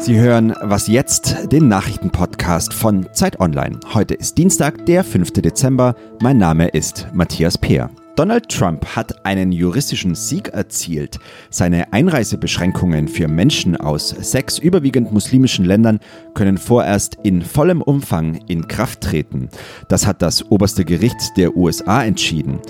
Sie hören Was jetzt, den Nachrichtenpodcast von Zeit Online. Heute ist Dienstag, der 5. Dezember. Mein Name ist Matthias Peer. Donald Trump hat einen juristischen Sieg erzielt. Seine Einreisebeschränkungen für Menschen aus sechs überwiegend muslimischen Ländern können vorerst in vollem Umfang in Kraft treten. Das hat das oberste Gericht der USA entschieden.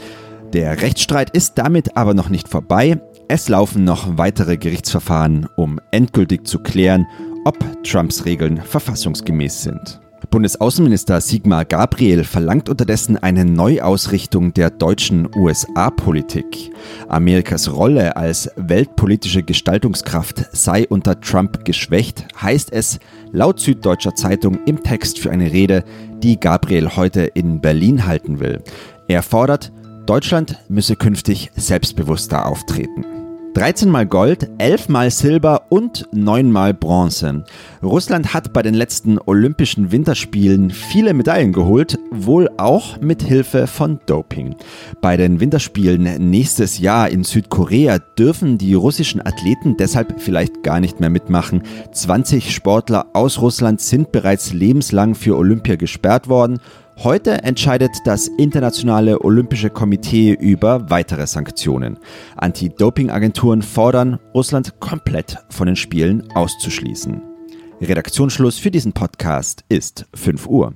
Der Rechtsstreit ist damit aber noch nicht vorbei. Es laufen noch weitere Gerichtsverfahren, um endgültig zu klären, ob Trumps Regeln verfassungsgemäß sind. Bundesaußenminister Sigmar Gabriel verlangt unterdessen eine Neuausrichtung der deutschen USA-Politik. Amerikas Rolle als weltpolitische Gestaltungskraft sei unter Trump geschwächt, heißt es laut Süddeutscher Zeitung im Text für eine Rede, die Gabriel heute in Berlin halten will. Er fordert, Deutschland müsse künftig selbstbewusster auftreten. 13 mal Gold, 11 mal Silber und 9 mal Bronze. Russland hat bei den letzten Olympischen Winterspielen viele Medaillen geholt, wohl auch mit Hilfe von Doping. Bei den Winterspielen nächstes Jahr in Südkorea dürfen die russischen Athleten deshalb vielleicht gar nicht mehr mitmachen. 20 Sportler aus Russland sind bereits lebenslang für Olympia gesperrt worden Heute entscheidet das Internationale Olympische Komitee über weitere Sanktionen. Anti-Doping-Agenturen fordern, Russland komplett von den Spielen auszuschließen. Redaktionsschluss für diesen Podcast ist 5 Uhr.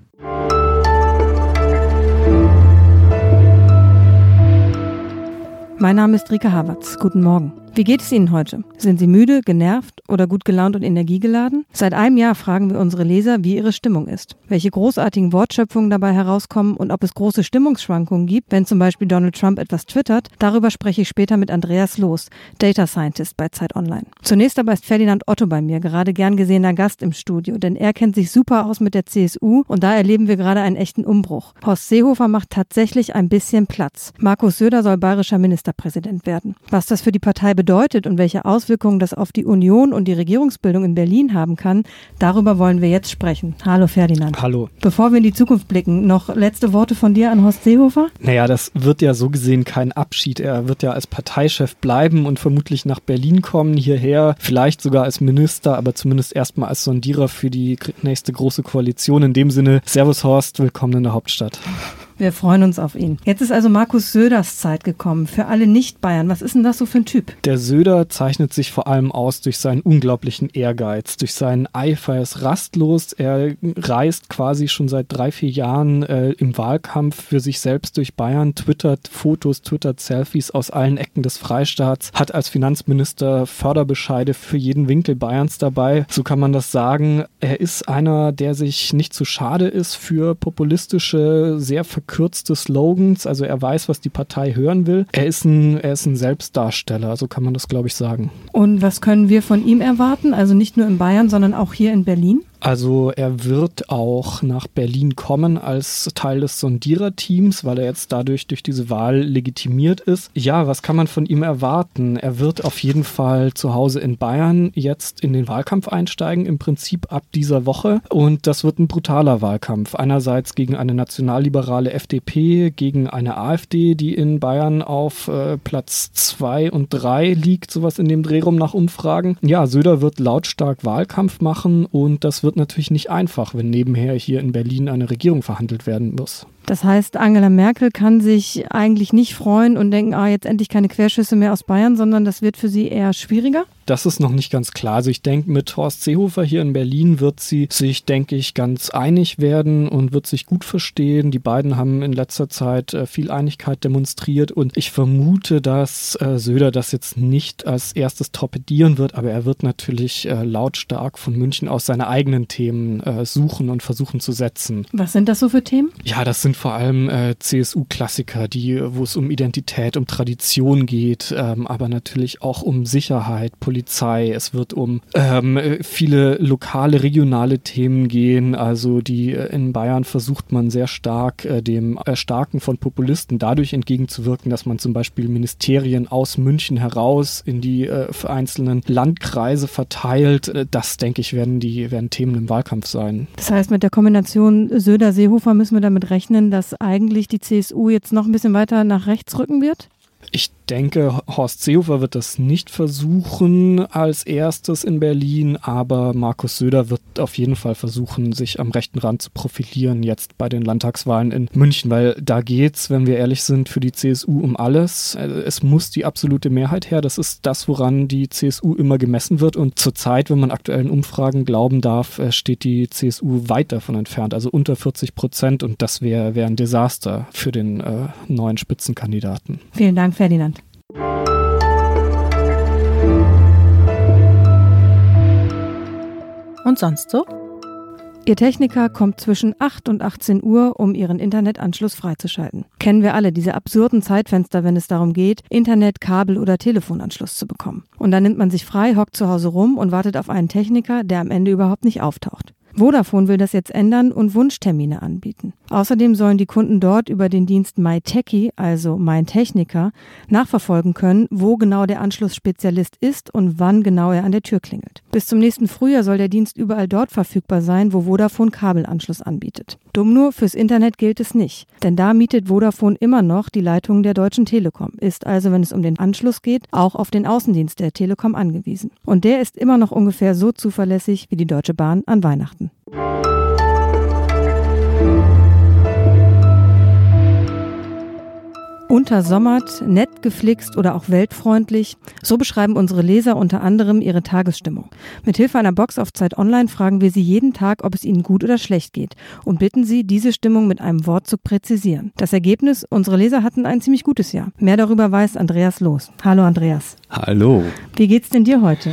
Mein Name ist Rika Havertz. Guten Morgen. Wie geht es Ihnen heute? Sind Sie müde, genervt oder gut gelaunt und energiegeladen? Seit einem Jahr fragen wir unsere Leser, wie ihre Stimmung ist, welche großartigen Wortschöpfungen dabei herauskommen und ob es große Stimmungsschwankungen gibt, wenn zum Beispiel Donald Trump etwas twittert. Darüber spreche ich später mit Andreas Loos, Data Scientist bei Zeit Online. Zunächst aber ist Ferdinand Otto bei mir, gerade gern gesehener Gast im Studio, denn er kennt sich super aus mit der CSU und da erleben wir gerade einen echten Umbruch. Horst Seehofer macht tatsächlich ein bisschen Platz. Markus Söder soll bayerischer Ministerpräsident werden. Was das für die Partei bedeutet, bedeutet und welche Auswirkungen das auf die Union und die Regierungsbildung in Berlin haben kann, darüber wollen wir jetzt sprechen. Hallo Ferdinand. Hallo. Bevor wir in die Zukunft blicken, noch letzte Worte von dir an Horst Seehofer? Naja, das wird ja so gesehen kein Abschied. Er wird ja als Parteichef bleiben und vermutlich nach Berlin kommen, hierher, vielleicht sogar als Minister, aber zumindest erstmal als Sondierer für die nächste große Koalition. In dem Sinne, Servus Horst, willkommen in der Hauptstadt. Wir freuen uns auf ihn. Jetzt ist also Markus Söders Zeit gekommen. Für alle Nicht-Bayern, was ist denn das so für ein Typ? Der Söder zeichnet sich vor allem aus durch seinen unglaublichen Ehrgeiz, durch seinen Eifer. Er ist rastlos. Er reist quasi schon seit drei, vier Jahren äh, im Wahlkampf für sich selbst durch Bayern, twittert Fotos, twittert Selfies aus allen Ecken des Freistaats, hat als Finanzminister Förderbescheide für jeden Winkel Bayerns dabei. So kann man das sagen. Er ist einer, der sich nicht zu schade ist für populistische, sehr verkürzte Slogans. Also er weiß, was die Partei hören will. Er ist ein, er ist ein Selbstdarsteller, so kann man das, glaube ich, sagen. Und was können wir von ihm erwarten? Also nicht nur in Bayern, sondern auch hier in Berlin? Also er wird auch nach Berlin kommen als Teil des Sondiererteams, weil er jetzt dadurch durch diese Wahl legitimiert ist. Ja, was kann man von ihm erwarten? Er wird auf jeden Fall zu Hause in Bayern jetzt in den Wahlkampf einsteigen, im Prinzip ab dieser Woche. Und das wird ein brutaler Wahlkampf. Einerseits gegen eine nationalliberale FDP, gegen eine AfD, die in Bayern auf äh, Platz zwei und drei liegt, sowas in dem Drehraum nach Umfragen. Ja, Söder wird lautstark Wahlkampf machen und das wird wird natürlich nicht einfach, wenn nebenher hier in Berlin eine Regierung verhandelt werden muss. Das heißt, Angela Merkel kann sich eigentlich nicht freuen und denken, ah, jetzt endlich keine Querschüsse mehr aus Bayern, sondern das wird für sie eher schwieriger? Das ist noch nicht ganz klar. Also ich denke, mit Horst Seehofer hier in Berlin wird sie sich, denke ich, ganz einig werden und wird sich gut verstehen. Die beiden haben in letzter Zeit äh, viel Einigkeit demonstriert und ich vermute, dass äh, Söder das jetzt nicht als erstes torpedieren wird, aber er wird natürlich äh, lautstark von München aus seine eigenen Themen suchen und versuchen zu setzen. Was sind das so für Themen? Ja, das sind sind vor allem äh, CSU-Klassiker, die, wo es um Identität, um Tradition geht, ähm, aber natürlich auch um Sicherheit, Polizei. Es wird um ähm, viele lokale, regionale Themen gehen. Also die äh, in Bayern versucht man sehr stark äh, dem Erstarken von Populisten dadurch entgegenzuwirken, dass man zum Beispiel Ministerien aus München heraus in die äh, einzelnen Landkreise verteilt. Äh, das, denke ich, werden die werden Themen im Wahlkampf sein. Das heißt, mit der Kombination Söder-Seehofer müssen wir damit rechnen, dass eigentlich die CSU jetzt noch ein bisschen weiter nach rechts rücken wird? Ich denke, Horst Seehofer wird das nicht versuchen als erstes in Berlin, aber Markus Söder wird auf jeden Fall versuchen, sich am rechten Rand zu profilieren jetzt bei den Landtagswahlen in München, weil da geht's, wenn wir ehrlich sind, für die CSU um alles. Es muss die absolute Mehrheit her. Das ist das, woran die CSU immer gemessen wird. Und zurzeit, wenn man aktuellen Umfragen glauben darf, äh, steht die CSU weit davon entfernt, also unter 40 Prozent. Und das wäre wär ein Desaster für den äh, neuen Spitzenkandidaten. Vielen Dank, Ferdinand. Und sonst so? Ihr Techniker kommt zwischen 8 und 18 Uhr, um Ihren Internetanschluss freizuschalten. Kennen wir alle diese absurden Zeitfenster, wenn es darum geht, Internet, Kabel oder Telefonanschluss zu bekommen. Und dann nimmt man sich frei, hockt zu Hause rum und wartet auf einen Techniker, der am Ende überhaupt nicht auftaucht. Vodafone will das jetzt ändern und Wunschtermine anbieten. Außerdem sollen die Kunden dort über den Dienst MyTechie, also Mein Techniker, nachverfolgen können, wo genau der Anschlussspezialist ist und wann genau er an der Tür klingelt. Bis zum nächsten Frühjahr soll der Dienst überall dort verfügbar sein, wo Vodafone Kabelanschluss anbietet. Dumm nur, fürs Internet gilt es nicht, denn da mietet Vodafone immer noch die Leitungen der Deutschen Telekom, ist also, wenn es um den Anschluss geht, auch auf den Außendienst der Telekom angewiesen. Und der ist immer noch ungefähr so zuverlässig wie die Deutsche Bahn an Weihnachten. Untersommert, nett geflixt oder auch weltfreundlich, so beschreiben unsere Leser unter anderem ihre Tagesstimmung. Mithilfe einer Box auf Zeit Online fragen wir sie jeden Tag, ob es ihnen gut oder schlecht geht und bitten sie, diese Stimmung mit einem Wort zu präzisieren. Das Ergebnis, unsere Leser hatten ein ziemlich gutes Jahr. Mehr darüber weiß Andreas Los. Hallo Andreas. Hallo. Wie geht's denn dir heute?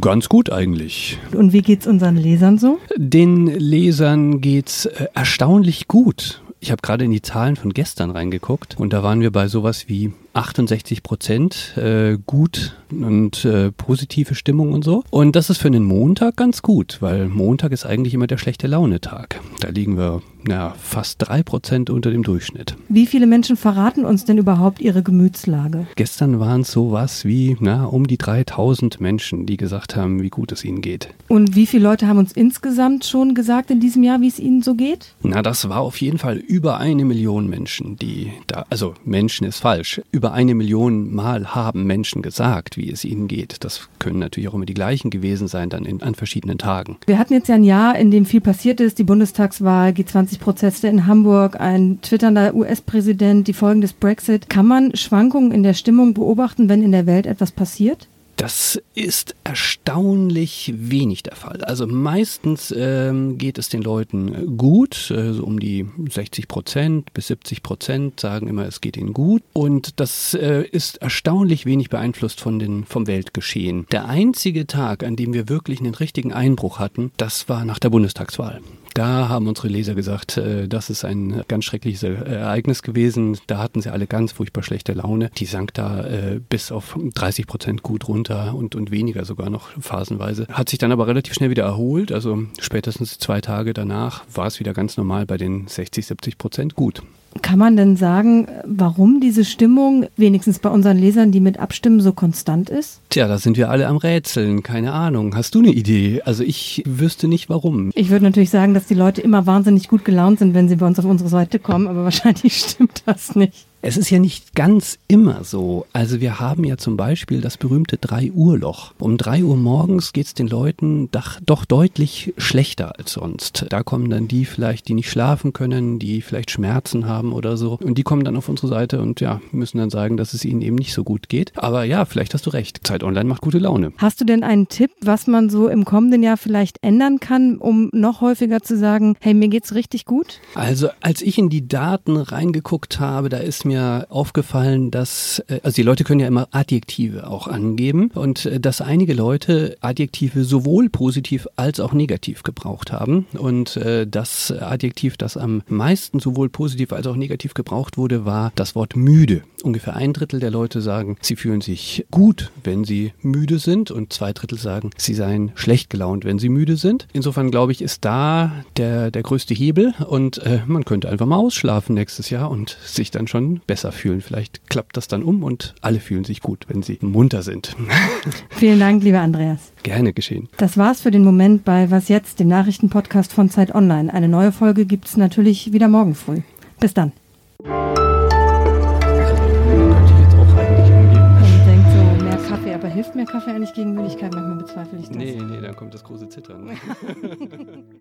Ganz gut eigentlich. Und wie geht's unseren Lesern so? Den Lesern geht's äh, erstaunlich gut. Ich habe gerade in die Zahlen von gestern reingeguckt und da waren wir bei sowas wie 68 Prozent äh, gut und äh, positive Stimmung und so. Und das ist für einen Montag ganz gut, weil Montag ist eigentlich immer der schlechte Launetag. Da liegen wir ja, fast drei Prozent unter dem Durchschnitt. Wie viele Menschen verraten uns denn überhaupt ihre Gemütslage? Gestern waren es sowas wie na, um die 3000 Menschen, die gesagt haben, wie gut es ihnen geht. Und wie viele Leute haben uns insgesamt schon gesagt in diesem Jahr, wie es ihnen so geht? Na, das war auf jeden Fall über eine Million Menschen, die da, also Menschen ist falsch, über eine Million Mal haben Menschen gesagt, wie es ihnen geht. Das können natürlich auch immer die gleichen gewesen sein, dann in, an verschiedenen Tagen. Wir hatten jetzt ja ein Jahr, in dem viel passiert ist, die Bundestagswahl, G20-Proteste in Hamburg, ein twitternder US-Präsident, die Folgen des Brexit. Kann man Schwankungen in der Stimmung beobachten, wenn in der Welt etwas passiert? Das ist erstaunlich wenig der Fall. Also meistens ähm, geht es den Leuten gut, äh, so um die 60 Prozent bis 70 Prozent sagen immer, es geht ihnen gut. Und das äh, ist erstaunlich wenig beeinflusst von den, vom Weltgeschehen. Der einzige Tag, an dem wir wirklich einen richtigen Einbruch hatten, das war nach der Bundestagswahl. Da haben unsere Leser gesagt, äh, das ist ein ganz schreckliches Ereignis gewesen. Da hatten sie alle ganz furchtbar schlechte Laune. Die sank da äh, bis auf 30 Prozent gut runter und, und weniger sogar noch phasenweise. Hat sich dann aber relativ schnell wieder erholt. Also spätestens zwei Tage danach war es wieder ganz normal bei den 60, 70 Prozent gut. Kann man denn sagen, warum diese Stimmung, wenigstens bei unseren Lesern, die mit abstimmen, so konstant ist? Tja, da sind wir alle am Rätseln. Keine Ahnung. Hast du eine Idee? Also ich wüsste nicht warum. Ich würde natürlich sagen, dass die Leute immer wahnsinnig gut gelaunt sind, wenn sie bei uns auf unsere Seite kommen, aber wahrscheinlich stimmt das nicht. Es ist ja nicht ganz immer so. Also wir haben ja zum Beispiel das berühmte 3 Uhr Loch. Um 3 Uhr morgens geht es den Leuten doch, doch deutlich schlechter als sonst. Da kommen dann die vielleicht, die nicht schlafen können, die vielleicht Schmerzen haben oder so. Und die kommen dann auf unsere Seite und ja, müssen dann sagen, dass es ihnen eben nicht so gut geht. Aber ja, vielleicht hast du recht. Zeit Online macht gute Laune. Hast du denn einen Tipp, was man so im kommenden Jahr vielleicht ändern kann, um noch häufiger zu sagen, hey, mir geht's richtig gut? Also als ich in die Daten reingeguckt habe, da ist mir aufgefallen, dass, äh, also die Leute können ja immer Adjektive auch angeben und äh, dass einige Leute Adjektive sowohl positiv als auch negativ gebraucht haben. Und äh, das Adjektiv, das am meisten sowohl positiv als auch negativ gebraucht wurde, war das Wort müde. Ungefähr ein Drittel der Leute sagen, sie fühlen sich gut, wenn sie müde sind und zwei Drittel sagen, sie seien schlecht gelaunt, wenn sie müde sind. Insofern glaube ich, ist da der, der größte Hebel und äh, man könnte einfach mal ausschlafen nächstes Jahr und sich dann schon besser fühlen. Vielleicht klappt das dann um und alle fühlen sich gut, wenn sie munter sind. Vielen Dank, lieber Andreas. Gerne geschehen. Das war's für den Moment bei Was jetzt, dem Nachrichtenpodcast von Zeit Online. Eine neue Folge gibt's natürlich wieder morgen früh. Bis dann. Könnte ich jetzt auch eigentlich Hilft mir Kaffee eigentlich gegen Müdigkeit? Manchmal bezweifle ich das. Nee, nee, dann kommt das große Zittern.